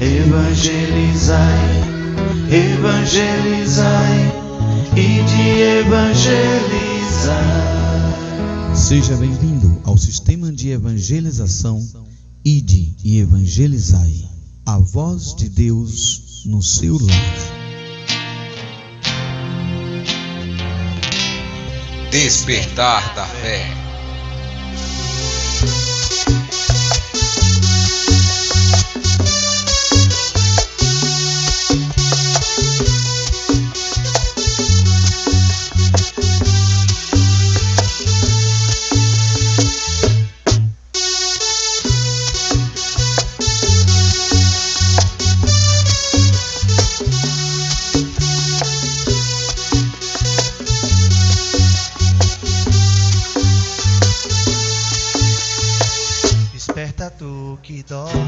Evangelizai, evangelizai e de evangelizar. Seja bem-vindo ao sistema de evangelização Ide e evangelizai. A voz de Deus no seu lar. Despertar da fé. todo.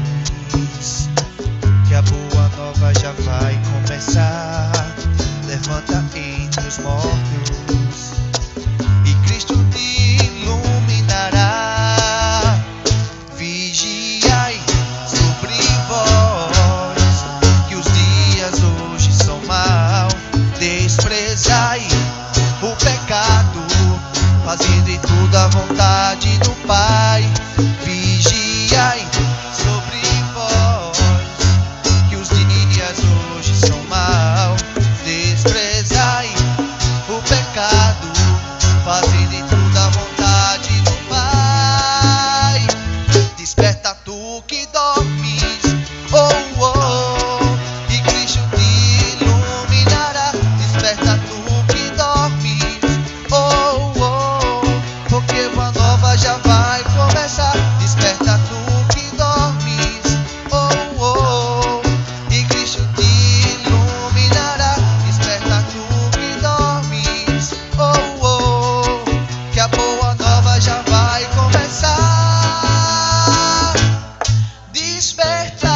expect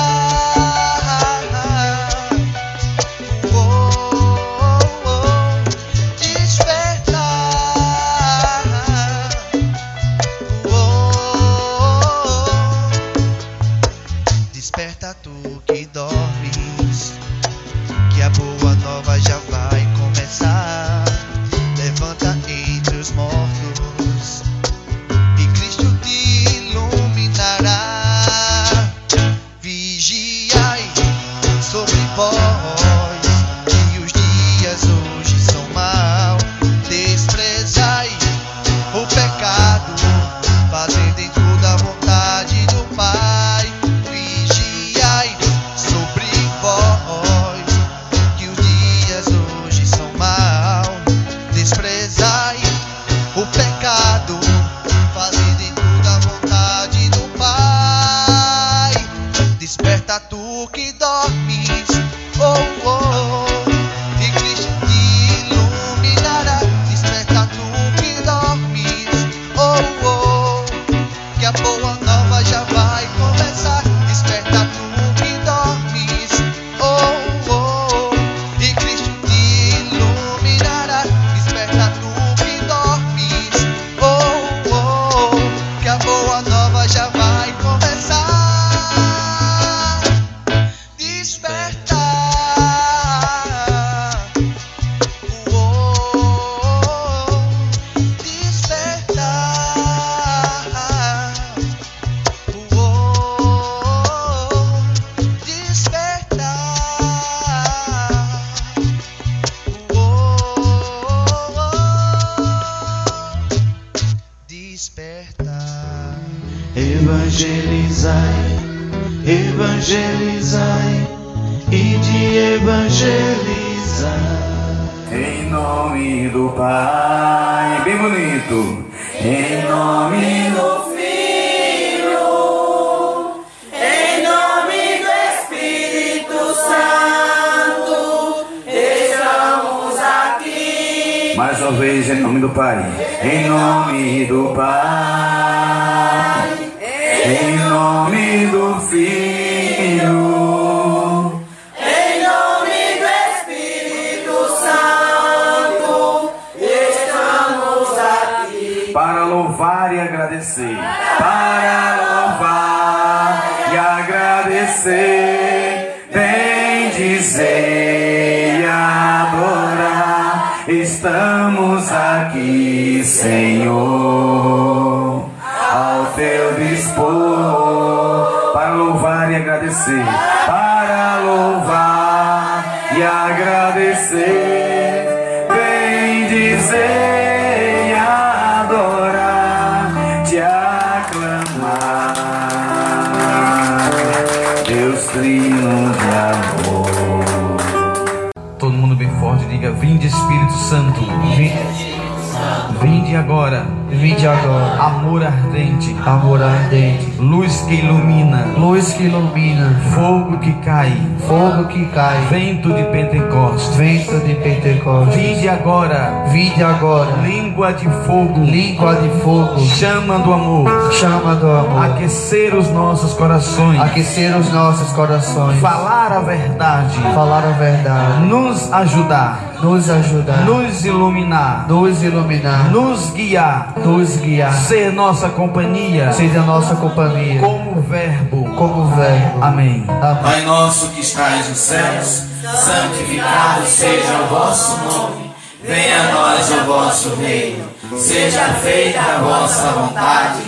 uma vez, em nome do Pai. Em nome do Pai. Em nome do Filho. Agradecer, para louvar e agradecer. Vem dizer e adorar, te aclamar. Deus trino de amor. Todo mundo bem forte, diga: Vinde Espírito Santo. Vinde agora. Vinde agora, Amor ardente. amor ardente, Luz que ilumina. luz que ilumina, Fogo que cai. fogo que cai, Vento de Pentecostes. vento de Pentecostes. Vinde agora. Vinde agora, Língua de fogo. língua de fogo, Chama do amor. chama do amor, Aquecer os nossos corações. aquecer os nossos corações, Falar a verdade. falar a verdade, Nos ajudar. nos ajudar, Nos iluminar. nos iluminar, Nos guiar. nos guiar, Ser nossa companhia. seja nossa companhia, Como verbo. como verbo. Amém. Amém. Pai nosso que estais nos céus, santificado seja o vosso nome. Venha a nós o vosso reino. Seja feita a vossa vontade,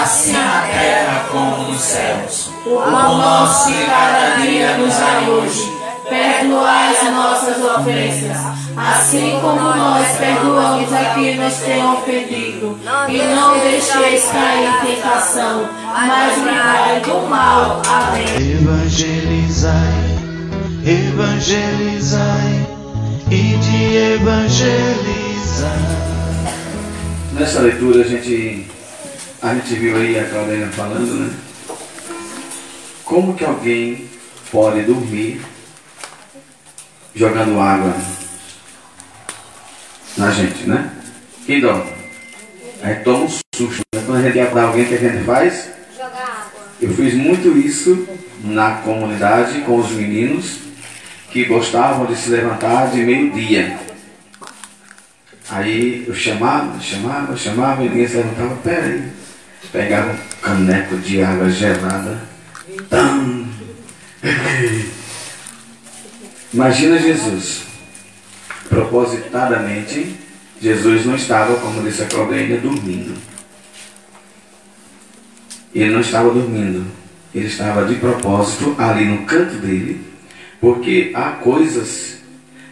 assim na terra como nos céus. O pão nosso de cada dia nos dai hoje. Perdoai as nossas ofensas, assim como nós perdoamos a quem nos tem ofendido. E não deixeis cair em tentação, mas livrai do mal. Amém. Evangelizai, evangelizai e de evangelizar. Nessa leitura a gente, a gente viu aí a Claudina falando, né? Como que alguém pode dormir jogando água na gente, né? Quem dorme? Aí toma um susto, né? Quando a gente dar alguém, o que a gente faz? Eu fiz muito isso na comunidade com os meninos que gostavam de se levantar de meio-dia. Aí eu chamava, chamava, chamava e ninguém se levantava. Peraí. Pegava um caneco de água gelada. Tam. Imagina Jesus. Propositadamente, Jesus não estava, como disse a Claudênia, dormindo. Ele não estava dormindo. Ele estava de propósito ali no canto dele, porque há coisas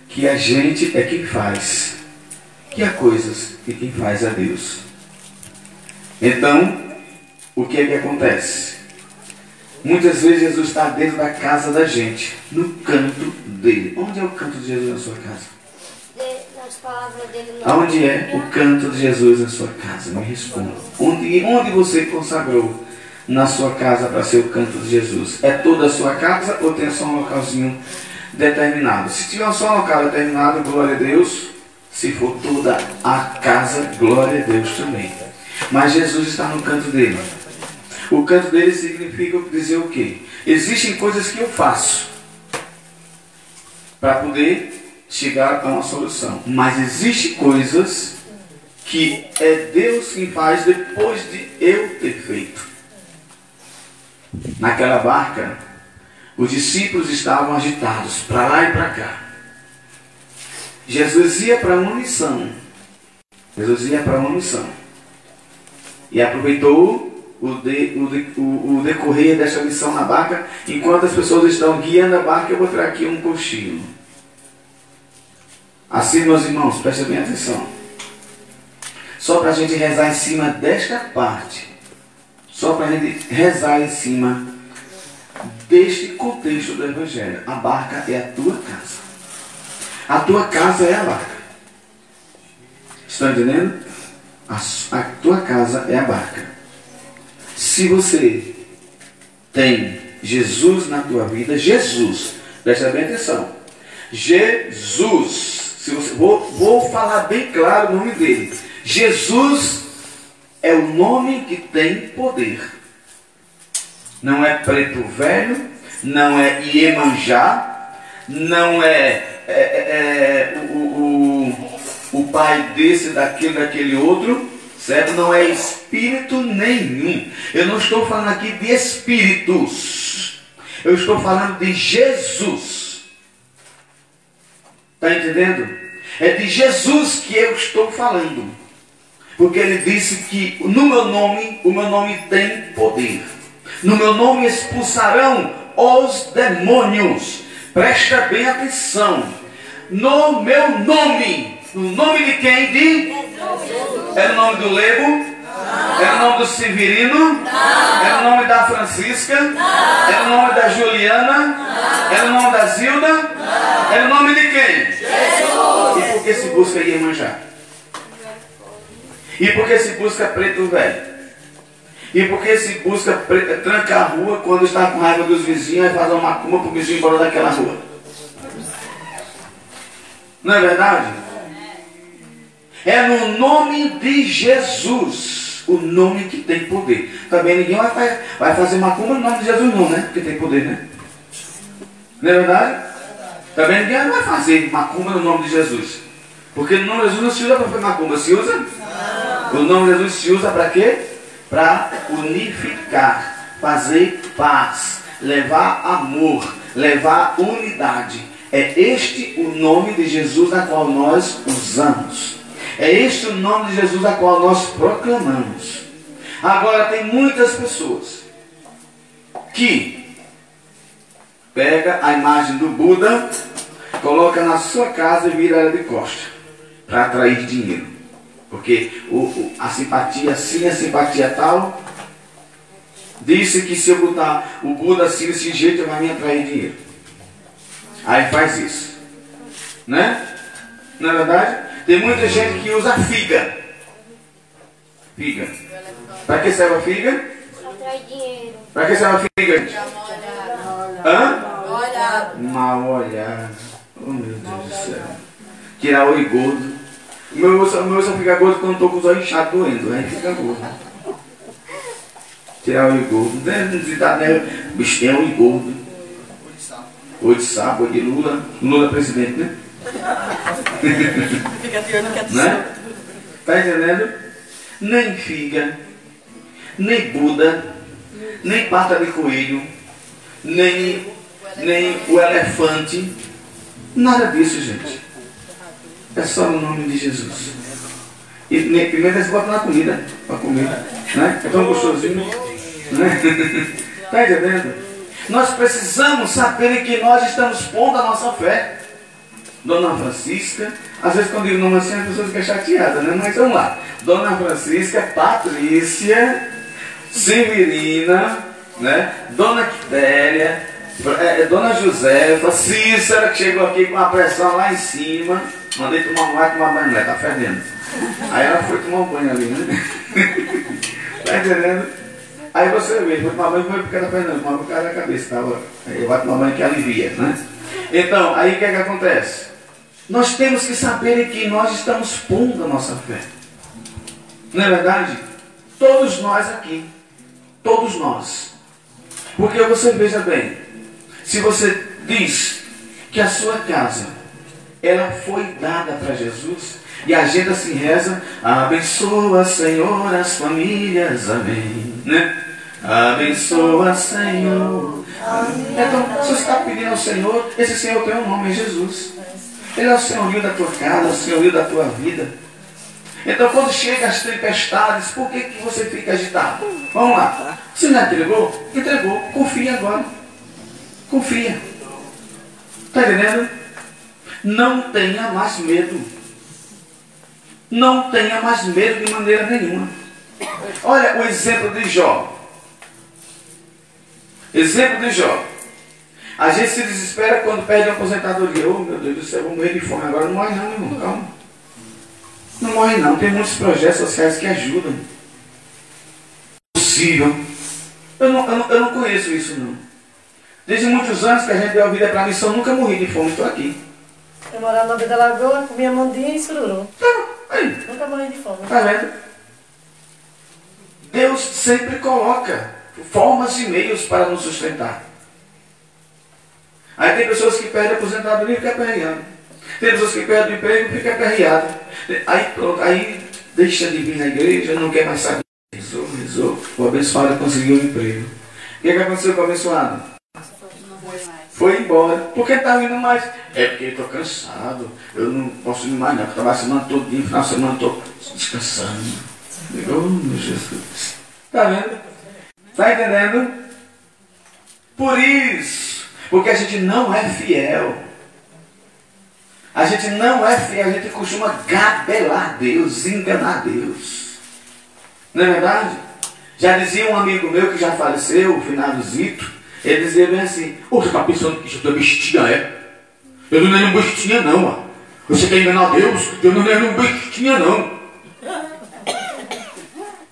que a gente é quem faz. Que há coisas que quem faz é Deus. Então, o que é que acontece? Muitas vezes Jesus está dentro da casa da gente, no canto dele. Onde é o canto de Jesus na sua casa? Aonde é o canto de Jesus na sua casa? Me responda. Onde, onde você consagrou na sua casa para ser o canto de Jesus? É toda a sua casa ou tem só um localzinho determinado? Se tiver só um local determinado, glória a Deus. Se for toda a casa, glória a Deus também. Mas Jesus está no canto dele. O canto dele significa dizer o quê? Existem coisas que eu faço para poder chegar a uma solução. Mas existem coisas que é Deus quem faz depois de eu ter feito. Naquela barca, os discípulos estavam agitados para lá e para cá. Jesus ia para uma missão. Jesus ia para uma missão. E aproveitou o, de, o, de, o, o decorrer dessa missão na barca. Enquanto as pessoas estão guiando a barca, eu vou tirar aqui um cochilo. Assim, meus irmãos, prestem bem atenção. Só para a gente rezar em cima desta parte. Só para a gente rezar em cima deste contexto do Evangelho. A barca é a tua casa. A tua casa é a barca. Estão entendendo? A, a tua casa é a barca. Se você tem Jesus na tua vida, Jesus, presta bem atenção. Jesus, se você, vou, vou falar bem claro o nome dele. Jesus é o nome que tem poder. Não é preto velho, não é Iemanjá, não é, é, é, é o, o, o pai desse, daquele, daquele outro, certo? Não é espírito nenhum. Eu não estou falando aqui de espíritos. Eu estou falando de Jesus. Está entendendo? É de Jesus que eu estou falando. Porque ele disse que no meu nome, o meu nome tem poder. No meu nome expulsarão os demônios. Presta bem atenção. No meu nome. No nome de quem? De? É o nome do Lego? É o nome do Severino? É o nome da Francisca? É o nome da Juliana? É o nome da Zilda? É o nome de quem? Jesus! E por que se busca Iemanjá? E por que se busca preto velho? E por que se busca pre- tranca a rua quando está com raiva dos vizinhos e faz uma macumba para o vizinho embora daquela rua? Não é verdade? É no nome de Jesus, o nome que tem poder. Também ninguém vai, fa- vai fazer macumba no nome de Jesus, não, né? Porque tem poder, né? Não é verdade? Também ninguém vai fazer macumba no nome de Jesus. Porque no nome de Jesus não se usa para fazer macumba, se usa? O nome de Jesus se usa para quê? Para unificar, fazer paz, levar amor, levar unidade. É este o nome de Jesus a qual nós usamos. É este o nome de Jesus a qual nós proclamamos. Agora tem muitas pessoas que pega a imagem do Buda, coloca na sua casa e vira ela de costa para atrair dinheiro. Porque o, o- a simpatia assim, a simpatia tal, disse que se eu botar o Buda assim desse jeito vai me atrair dinheiro. Aí faz isso. Né? Não é verdade? Tem muita gente que usa figa. Figa. Para que serve a figa? Para que serve a figa? Hã? Mal olhado. Oh meu Deus do céu. Tirar o gordo. O meu, o meu só fica gordo quando estou com os olhos inchados doendo. Aí fica gordo. Tirar o gordo. Né? Né? Bicho tem olho gordo. Olho de sapo, olho de Lula. Lula é presidente, né? Fica de olho que é do Né? Tá entendendo? Nem figa, nem Buda, nem pata de coelho, nem, nem o elefante. Nada disso, gente. É só no nome de Jesus. E nem pimenta eles botam na comida para comer. Né? É tão gostosinho. Né? Tá entendendo? Nós precisamos saber que nós estamos pondo a nossa fé. Dona Francisca, às vezes quando digo nome assim, as pessoas ficam chateadas, né? Mas vamos lá. Dona Francisca, Patrícia, Severina, né? Dona Quitéria, eh, Dona Josefa, Cícera, que chegou aqui com a pressão lá em cima. Mandei tomar um banho, tomar banho, mulher, tá fedendo. Aí ela foi tomar um banho ali, né? tá entendendo? Aí você vê, foi tomar banho, foi porque ela fedendo, tomar por causa da cabeça, tava. Aí vai tomar banho que alivia, né? Então, aí o que é que acontece? Nós temos que saber que nós estamos pondo a nossa fé. Não é verdade? Todos nós aqui. Todos nós. Porque você veja bem, se você diz que a sua casa ela foi dada para Jesus e a gente assim reza, abençoa Senhor as famílias, amém. Né? Abençoa Senhor. Amém. Então, se você está pedindo ao Senhor, esse Senhor tem um nome, é Jesus. Ele é o senhorio da tua casa, é o senhorio da tua vida. Então, quando chegam as tempestades, por que, que você fica agitado? Vamos lá. Você já entregou? Entregou. Confia agora. Confia. Está entendendo? Não tenha mais medo. Não tenha mais medo de maneira nenhuma. Olha o exemplo de Jó. Exemplo de Jó. A gente se desespera quando perde a aposentadoria. Oh meu Deus do céu, vou morrer de fome agora. Não morre não, meu irmão. Calma. Não morre não. Tem muitos projetos sociais que ajudam. Possível. Eu não, eu não, eu não conheço isso não. Desde muitos anos que a gente deu a vida para a missão, nunca morri de fome. Estou aqui. Eu morava na Vida da Lagoa, comia mandinha e sururu. Tá, aí. Nunca morri de fome. Tá vendo? Deus sempre coloca formas e meios para nos sustentar. Aí tem pessoas que perdem a aposentadoria e ficam aperreadas. Tem pessoas que perdem o emprego e ficam aperreadas. Aí pronto, aí deixa de vir na igreja, não quer mais saber. Rezou, rezou. O abençoado conseguiu um emprego. O que, que aconteceu com o abençoado? Foi embora. Por que está vindo mais? É porque estou cansado. Eu não posso ir mais não. Estava a semana todo dia, final de semana estou descansando. Oh, meu Jesus. Está vendo? Está entendendo? Por isso. Porque a gente não é fiel. A gente não é fiel. A gente costuma gabelar Deus, enganar Deus. Não é verdade? Já dizia um amigo meu que já faleceu, o finado. Ele dizia bem assim, ô, você está pensando que isso é bestinha, é? Eu não é nenhum bestinha não, ó. Você quer enganar Deus? Eu não é nenhum bestinha não.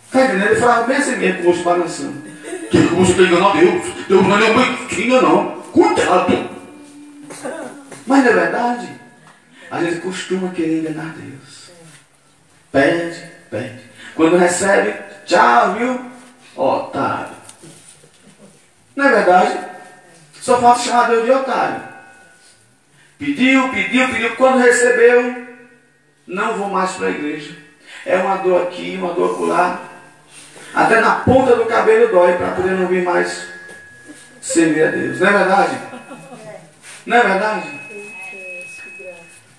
Está entendendo? Ele falava bem assim mesmo, com o rosto balançando. Que você quer enganar Deus? Deus não é nenhum bestinha não. Cuidado. Mas não é verdade? A gente costuma querer enganar Deus. Pede, pede. Quando recebe, tchau, viu? Otário. Não é verdade? Só falta chamar Deus de otário. Pediu, pediu, pediu. Quando recebeu, não vou mais para a igreja. É uma dor aqui, uma dor acolá. Até na ponta do cabelo dói para poder não vir mais servir a Deus. Não é verdade? Não é verdade?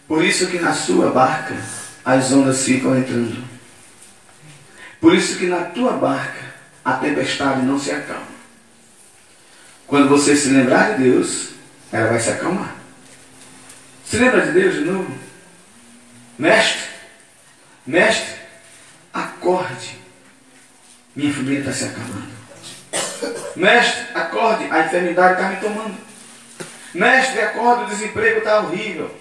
Por isso que na sua barca as ondas ficam entrando. Por isso que na tua barca a tempestade não se acalma. Quando você se lembrar de Deus, ela vai se acalmar. Se lembra de Deus de novo? Mestre, mestre, acorde. Minha família está se acalmando. Mestre, acorde, a enfermidade está me tomando. Mestre, acorde, o desemprego está horrível.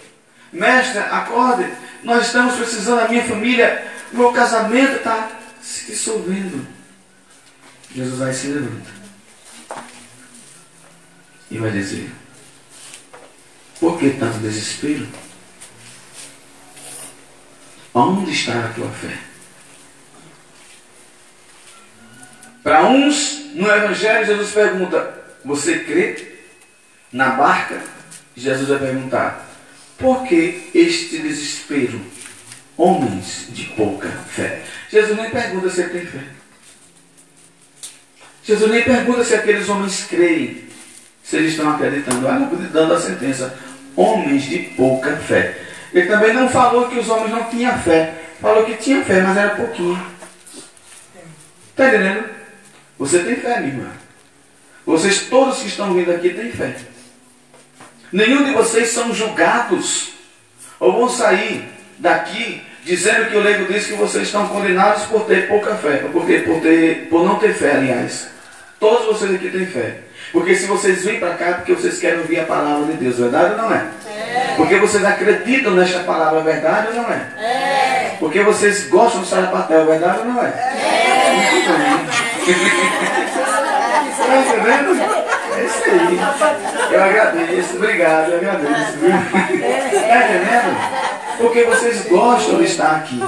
Mestre, acorde, nós estamos precisando, a minha família, o meu casamento está se dissolvendo. Jesus vai se levanta e vai dizer: Por que tanto desespero? Onde está a tua fé? Para uns, no Evangelho, Jesus pergunta: Você crê? Na barca, Jesus vai perguntar: Por que este desespero? Homens de pouca fé. Jesus nem pergunta se tem fé. Jesus nem pergunta se aqueles homens creem se eles estão acreditando. Olha, dando a sentença. Homens de pouca fé. Ele também não falou que os homens não tinham fé. Falou que tinha fé, mas era pouquinho. Está entendendo? Você tem fé, minha irmã. Vocês todos que estão vindo aqui têm fé. Nenhum de vocês são julgados. Ou vão sair daqui dizendo que o leigo diz que vocês estão condenados por ter pouca fé. Por, ter, por, ter, por não ter fé, aliás. Todos vocês aqui têm fé. Porque se vocês vêm para cá é porque vocês querem ouvir a palavra de Deus, verdade ou não é? é? Porque vocês acreditam nesta palavra, verdade ou não é? É. Porque vocês gostam do sarapatel, verdade ou não é? É. Entendendo? É isso aí. Eu agradeço, obrigado, eu agradeço. Está entendendo? Porque vocês gostam de estar aqui.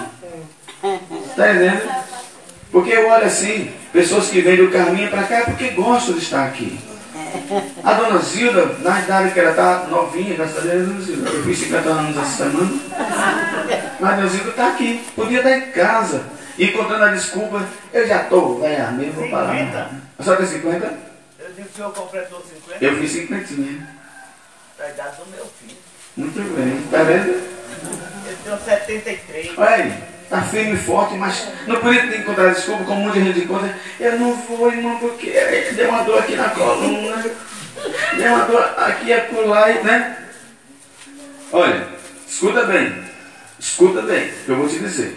Está entendendo? Porque eu olho assim, pessoas que vêm do caminho para cá é porque gostam de estar aqui. A dona Zilda, na idade que ela está novinha, graças a Deus, dona Zilda. Eu fiz 50 anos essa semana. Mas a dona Zilda está aqui. Podia estar em casa. Encontrando a desculpa, eu já estou velha mesmo, vou parar. A senhora tem 50? Eu disse que eu completou 50. Eu fiz 50. Da idade do meu filho. Muito bem. Está vendo? Eu tenho 73. Olha aí. Está firme e forte, mas não podia ter encontrado desculpa, como muita gente encontra. Eu não vou, irmão, porque deu uma dor aqui na coluna, deu uma dor aqui e acolá, né? Olha, escuta bem, escuta bem, que eu vou te dizer.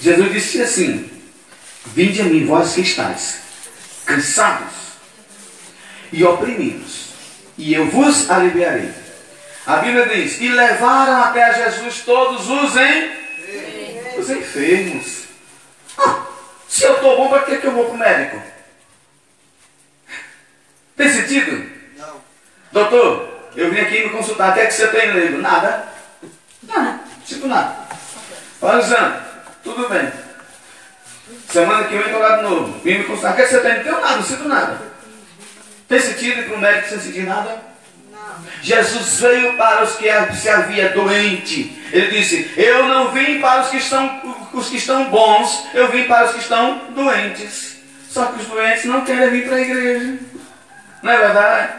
Jesus disse assim: Vinde a mim, vós que estáis cansados e oprimidos, e eu vos aliviarei. A Bíblia diz: E levaram até Jesus todos os em os enfermos. Ah, se eu estou bom, para que, que eu vou para o médico? Tem sentido? Não. Doutor, eu vim aqui me consultar. Até que você tem leigo? Nada. Nada. Sinto nada. Olha, exame. Tudo bem. Semana que vem estou lá de novo. Vim me consultar. O que você tem? Não tenho nada, não sinto nada. Tem sentido ir para o médico sem sentir nada? Jesus veio para os que se havia doente. Ele disse: Eu não vim para os que estão os que estão bons, eu vim para os que estão doentes. Só que os doentes não querem vir para a igreja. Não é verdade?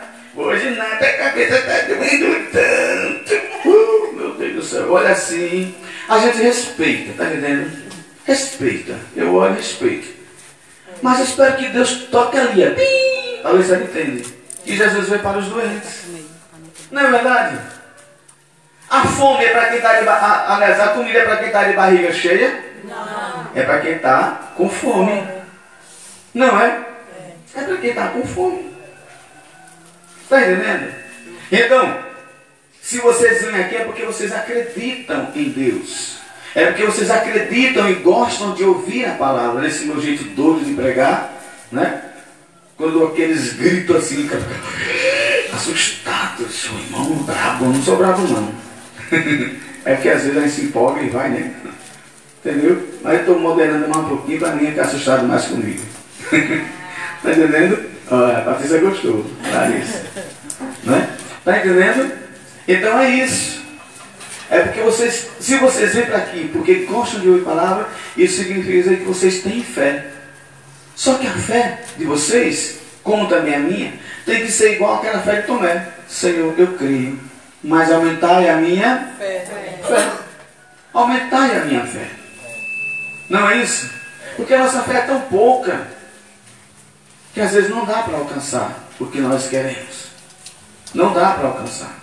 Até a cabeça está doendo tanto. Uh, meu Deus do céu, olha assim. A gente respeita, tá entendendo? Respeita. Eu olho e respeito. Mas espero que Deus toque ali. Talvez você entenda. Que Jesus veio para os doentes. Não é verdade? A fome é para quem está de barriga. Aliás, a comida é para quem está de barriga cheia? Não. É para quem está com fome. Não é? É para quem está com fome. Está entendendo? Então, se vocês vêm aqui é porque vocês acreditam em Deus. É porque vocês acreditam e gostam de ouvir a palavra, nesse meu jeito doido de pregar, né? Quando aqueles gritos assim, assustados, seu irmão brabo, eu não sou brabo não. é porque às vezes a gente se empolga e vai, né? Entendeu? Mas eu estou moderando mais um pouquinho para ninguém ficar assustado mais comigo. Está entendendo? Olha, a Patrícia gostou, Larissa. Né? Está entendendo? Então é isso. É porque vocês, se vocês vêm para aqui porque gostam de ouvir palavra, isso significa que vocês têm fé. Só que a fé de vocês, como também a minha, tem que ser igual àquela fé de Tomé. Senhor, eu creio, mas aumentai a minha fé. fé. Aumentai a minha fé. Não é isso? Porque a nossa fé é tão pouca que às vezes não dá para alcançar o que nós queremos. Não dá para alcançar.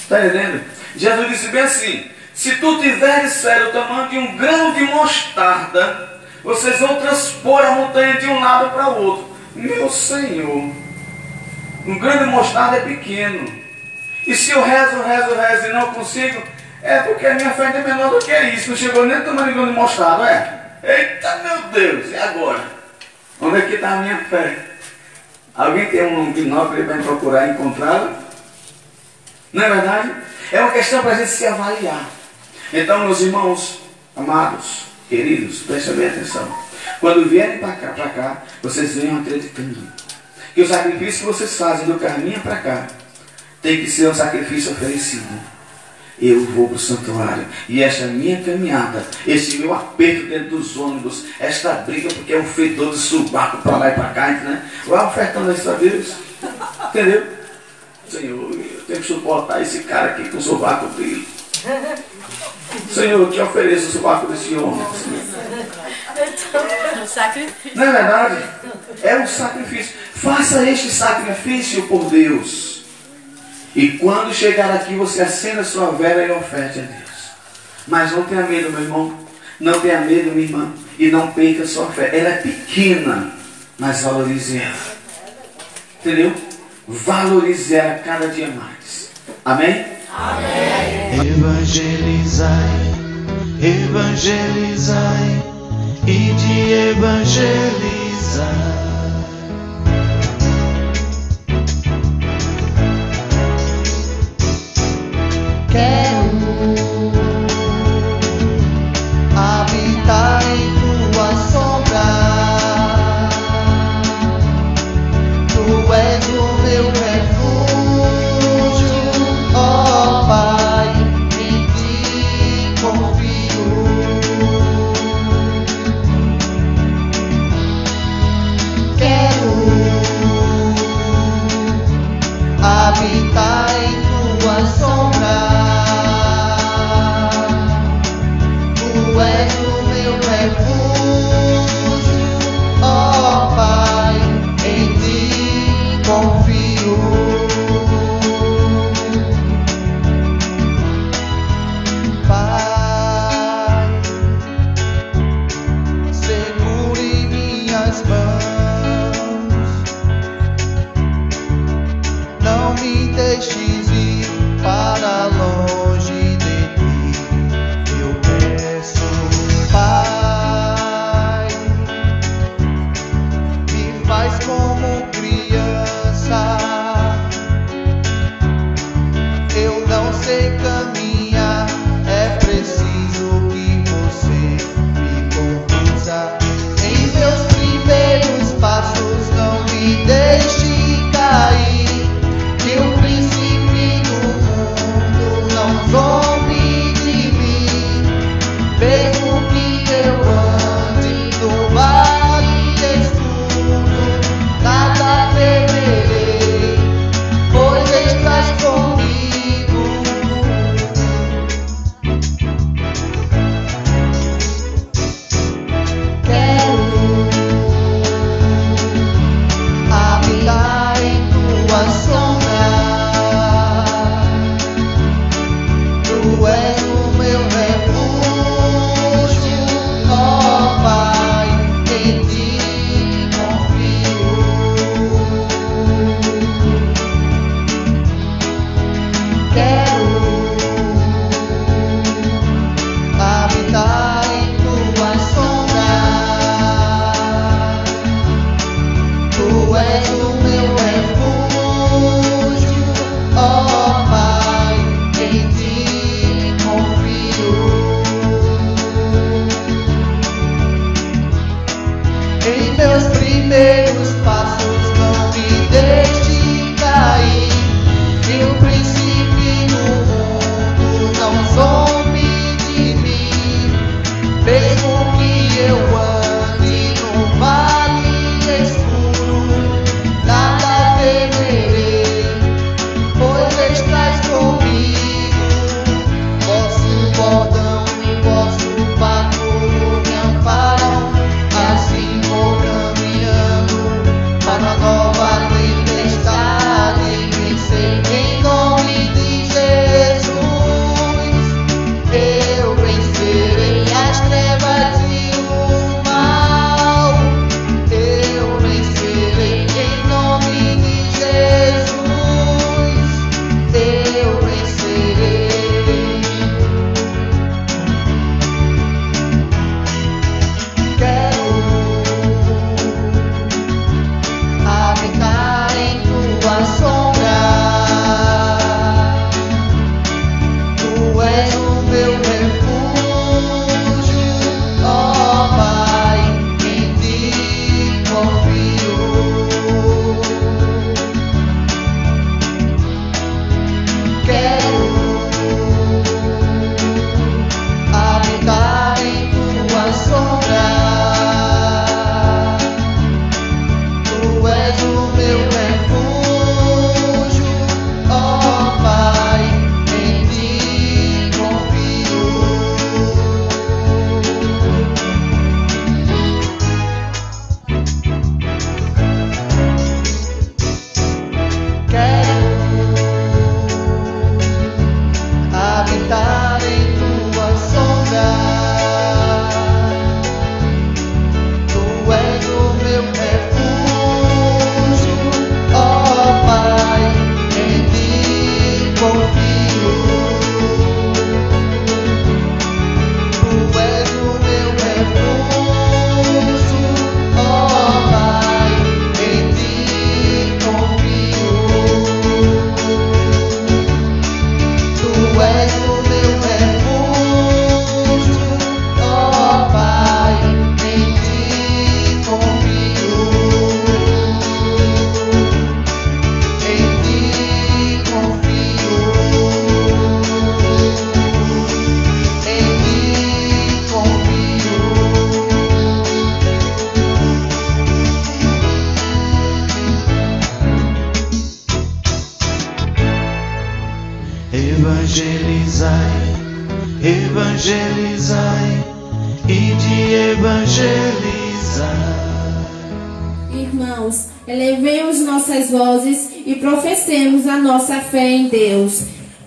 Está entendendo? Jesus disse bem assim: se tu tiveres fé do tamanho de um grão de mostarda, vocês vão transpor a montanha de um lado para o outro. Meu Senhor, um grão de mostarda é pequeno. E se eu rezo, rezo, rezo e não consigo, é porque a minha fé é menor do que isso. Não chegou nem do tamanho de grão de mostarda, é? Eita meu Deus, e agora? Onde é que está a minha fé? Alguém tem um binóculo para procurar encontrá-la? Não é verdade? É uma questão para a gente se avaliar. Então, meus irmãos, amados, queridos, prestem bem atenção. Quando vierem para cá, para cá, vocês venham acreditando que o sacrifício que vocês fazem do caminho para cá tem que ser um sacrifício oferecido. Eu vou para o santuário e esta minha caminhada, esse meu aperto dentro dos ônibus, esta briga, porque é um fedor de subaco para lá e para cá, né? Vai ofertando isso a Deus. Entendeu? Senhor, eu tenho que suportar esse cara aqui com o sovaco dele. Senhor, eu te ofereço o sovaco desse homem. Sacrifício. Não é verdade? É um sacrifício. Faça este sacrifício por Deus. E quando chegar aqui, você acenda a sua vela e oferte a Deus. Mas não tenha medo, meu irmão. Não tenha medo, minha irmã. E não perca a sua fé. Ela é pequena, mas valorize ela. Entendeu? Valorize ela cada dia mais. Amém? Evangelizai, evangelizai e de evangelizar. Yeah.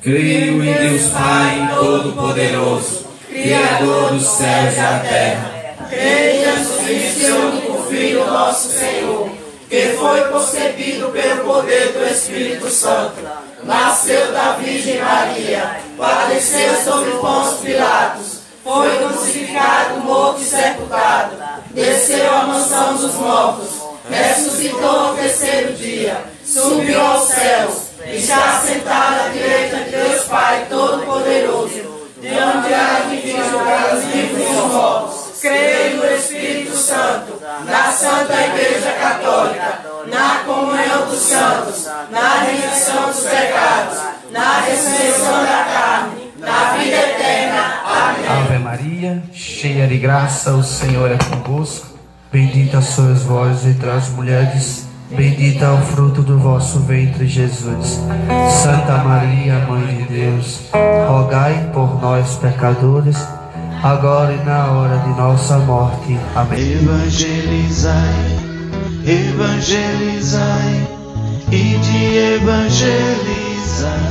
Creio em Deus Pai Todo-Poderoso, Criador dos céus e da terra. Creio em seu único Filho, nosso Senhor, que foi concebido pelo poder do Espírito Santo. Nasceu da Virgem Maria, padeceu sobre Pôncio Pilatos, foi crucificado, morto e sepultado, desceu à mansão dos mortos, ressuscitou ao terceiro dia, subiu aos céus está sentado à direita de Deus Pai Todo-Poderoso, de onde há de vir julgar os vivos e os mortos. Creio no Espírito Santo, na Santa Igreja Católica, na comunhão dos santos, na remissão dos pecados, na ressurreição da carne, na vida eterna. Amém. Ave Maria, cheia de graça, o Senhor é convosco. Bendita sois vós entre as mulheres Bendita é o fruto do vosso ventre, Jesus. Santa Maria, Mãe de Deus, rogai por nós, pecadores, agora e na hora de nossa morte. Amém. Evangelizai, evangelizai, e de evangelizar.